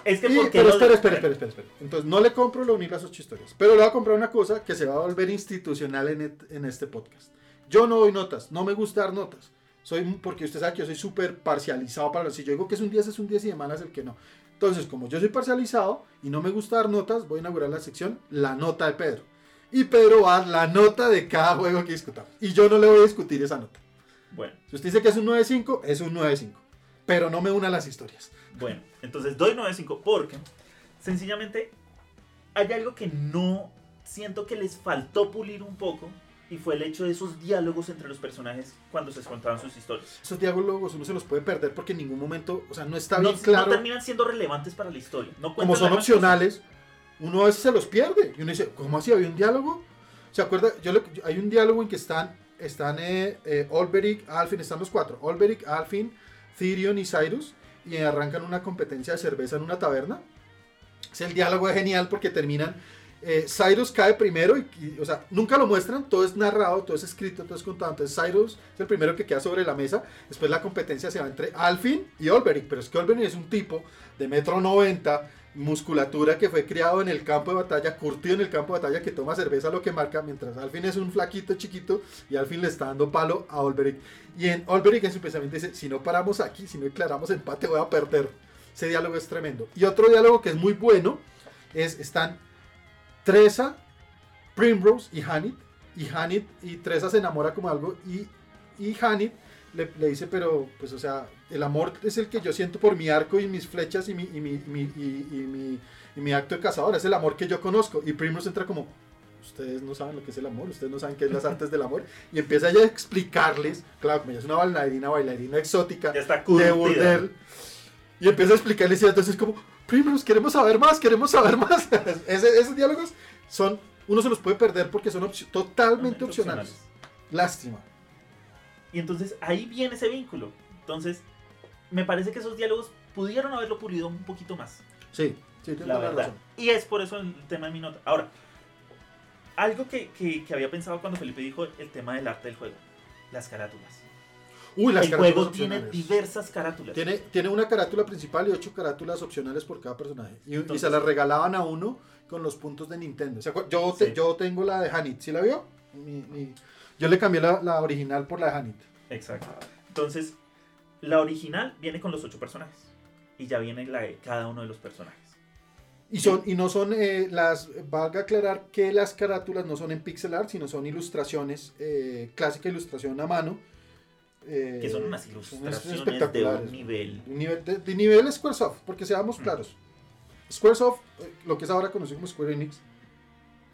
Es que Y- porque pero lo- espera, espera, espera, espera, espera. Entonces, no le compro lo unir las ocho historias. Pero le voy a comprar una cosa que se va a volver institucional en, et- en este podcast. Yo no doy notas, no me gusta dar notas. Soy, porque usted sabe que yo soy súper parcializado para los. Si yo digo que es un 10, es un 10 y de malas el que no. Entonces, como yo soy parcializado y no me gusta dar notas, voy a inaugurar la sección La nota de Pedro. Y Pedro va a dar la nota de cada juego que discutamos. Y yo no le voy a discutir esa nota. Bueno, Si usted dice que es un 9-5, es un 9-5. Pero no me una las historias. bueno, entonces doy 9.5 porque sencillamente hay algo que no siento que les faltó pulir un poco y fue el hecho de esos diálogos entre los personajes cuando se contaban sus historias. Esos diálogos uno se los puede perder porque en ningún momento, o sea, no está No, bien no claro. terminan siendo relevantes para la historia. No como son opcionales, uno a veces se los pierde. Y uno dice, ¿cómo así? ¿Había un diálogo? ¿Se acuerda? Yo le- hay un diálogo en que están, están eh, eh, Olberic, Alfin, están los cuatro. Olberic, Alfin, Thirion y Cyrus. Y arrancan una competencia de cerveza en una taberna. Es el diálogo es genial porque terminan. Eh, Cyrus cae primero y, o sea, nunca lo muestran, todo es narrado, todo es escrito, todo es contado. Entonces Cyrus es el primero que queda sobre la mesa. Después la competencia se va entre Alfin y Olberic, pero es que Olberic es un tipo de metro 90, musculatura que fue criado en el campo de batalla, curtido en el campo de batalla, que toma cerveza lo que marca, mientras Alfin es un flaquito chiquito y Alfin le está dando palo a Olberic. Y en Olberic en su pensamiento dice, si no paramos aquí, si no declaramos empate, voy a perder. Ese diálogo es tremendo. Y otro diálogo que es muy bueno es, están Tresa, Primrose y Hanit. Y Hanit y Tresa se enamora como algo y, y Hanit le, le dice, pero pues o sea, el amor es el que yo siento por mi arco y mis flechas y mi, y mi, y mi, y- y mi- acto de cazador, es el amor que yo conozco. Y Primrose entra como, ustedes no saben lo que es el amor, ustedes no saben qué es las artes del amor. Y empieza ella a explicarles, claro, como ella es una bailarina, bailarina exótica, Ya está de burdel. Y empieza a explicarles y entonces como, Primrose, queremos saber más, queremos saber más. Ese- esos diálogos son, uno se los puede perder porque son totalmente opcionales. Lástima. Y entonces ahí viene ese vínculo. Entonces, me parece que esos diálogos pudieron haberlo pulido un poquito más. Sí, sí, la verdad. razón. Y es por eso el tema de mi nota. Ahora, algo que, que- que había pensado cuando Felipe dijo el tema del arte del juego. Las carátulas. Uy, las el juego tiene opcionales. diversas carátulas. Tiene, tiene una carátula principal y ocho carátulas opcionales por cada personaje. Y, y Entonces- se las regalaban a uno con los puntos de Nintendo. ¿Se acuer- Yo, te- Sí. yo tengo la de Hanit, ¿sí la vio? Mi- mi- yo le cambié la, la original por la de Hanit. Exacto. Entonces, la original viene con los ocho personajes. Y ya viene la de cada uno de los personajes. Y, son, y no son eh, las, valga aclarar que las carátulas no son en pixel art, sino son ilustraciones, eh, clásica ilustración a mano. Eh, Que son unas son ilustraciones de un nivel. Un nivel de, de nivel Squaresoft, porque seamos Mm. claros. Squaresoft, eh, lo que es ahora conocido como Square Enix,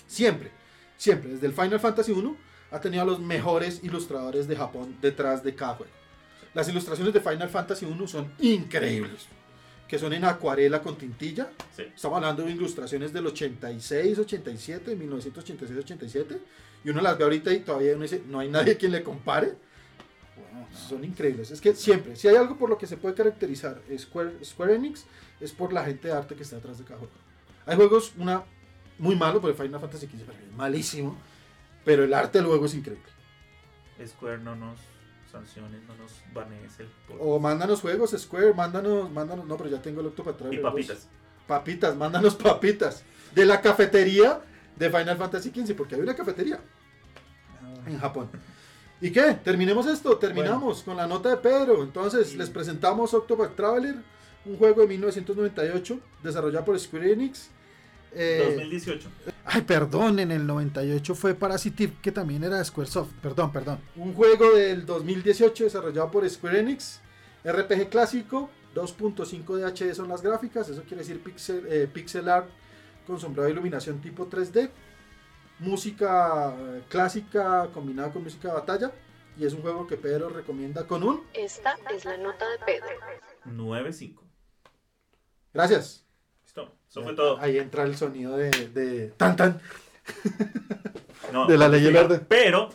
siempre, siempre, desde el Final Fantasy 1, ha tenido a los mejores ilustradores de Japón detrás de cada juego. Las ilustraciones de Final Fantasy 1 son increíbles, que son en acuarela con tintilla. Sí. Estamos hablando de ilustraciones del 86, 87, 1986, 87, y uno las ve ahorita y todavía uno dice, no hay nadie quien le compare. Son increíbles. Es que siempre, si hay algo por lo que se puede caracterizar Square, Square Enix, es por la gente de arte que está detrás de cada juego. Hay juegos, una muy malo, porque Final Fantasy XV para es malísimo, pero el arte del juego es increíble. Square no nos sancione, no nos banees el. O mándanos juegos, Square, mándanos, mándanos, no, pero ya tengo el Octopath Traveler Y 2. papitas. Papitas, mándanos papitas. De la cafetería de Final Fantasy XV, porque hay una cafetería en Japón. ¿Y qué? Terminemos esto, terminamos con la nota de Pedro. Entonces, Sí. les presentamos Octopath Traveler, un juego de 1998, desarrollado por Square Enix. Eh, 2018. Ay, perdón, en el 98 fue Parasitive, que también era de Squaresoft. Perdón, perdón. un juego del 2018 desarrollado por Square Enix, RPG clásico, 2.5 de HD son las gráficas, eso quiere decir pixel, eh, pixel art con sombreado de iluminación tipo 3D, música eh, clásica combinada con música de batalla, y es un juego que Pedro recomienda con un... Esta es la nota de Pedro. 9.5. Gracias. Listo. Eso fue todo. Ahí entra el sonido de, de tan tan. No, de la ley y el orden. Pero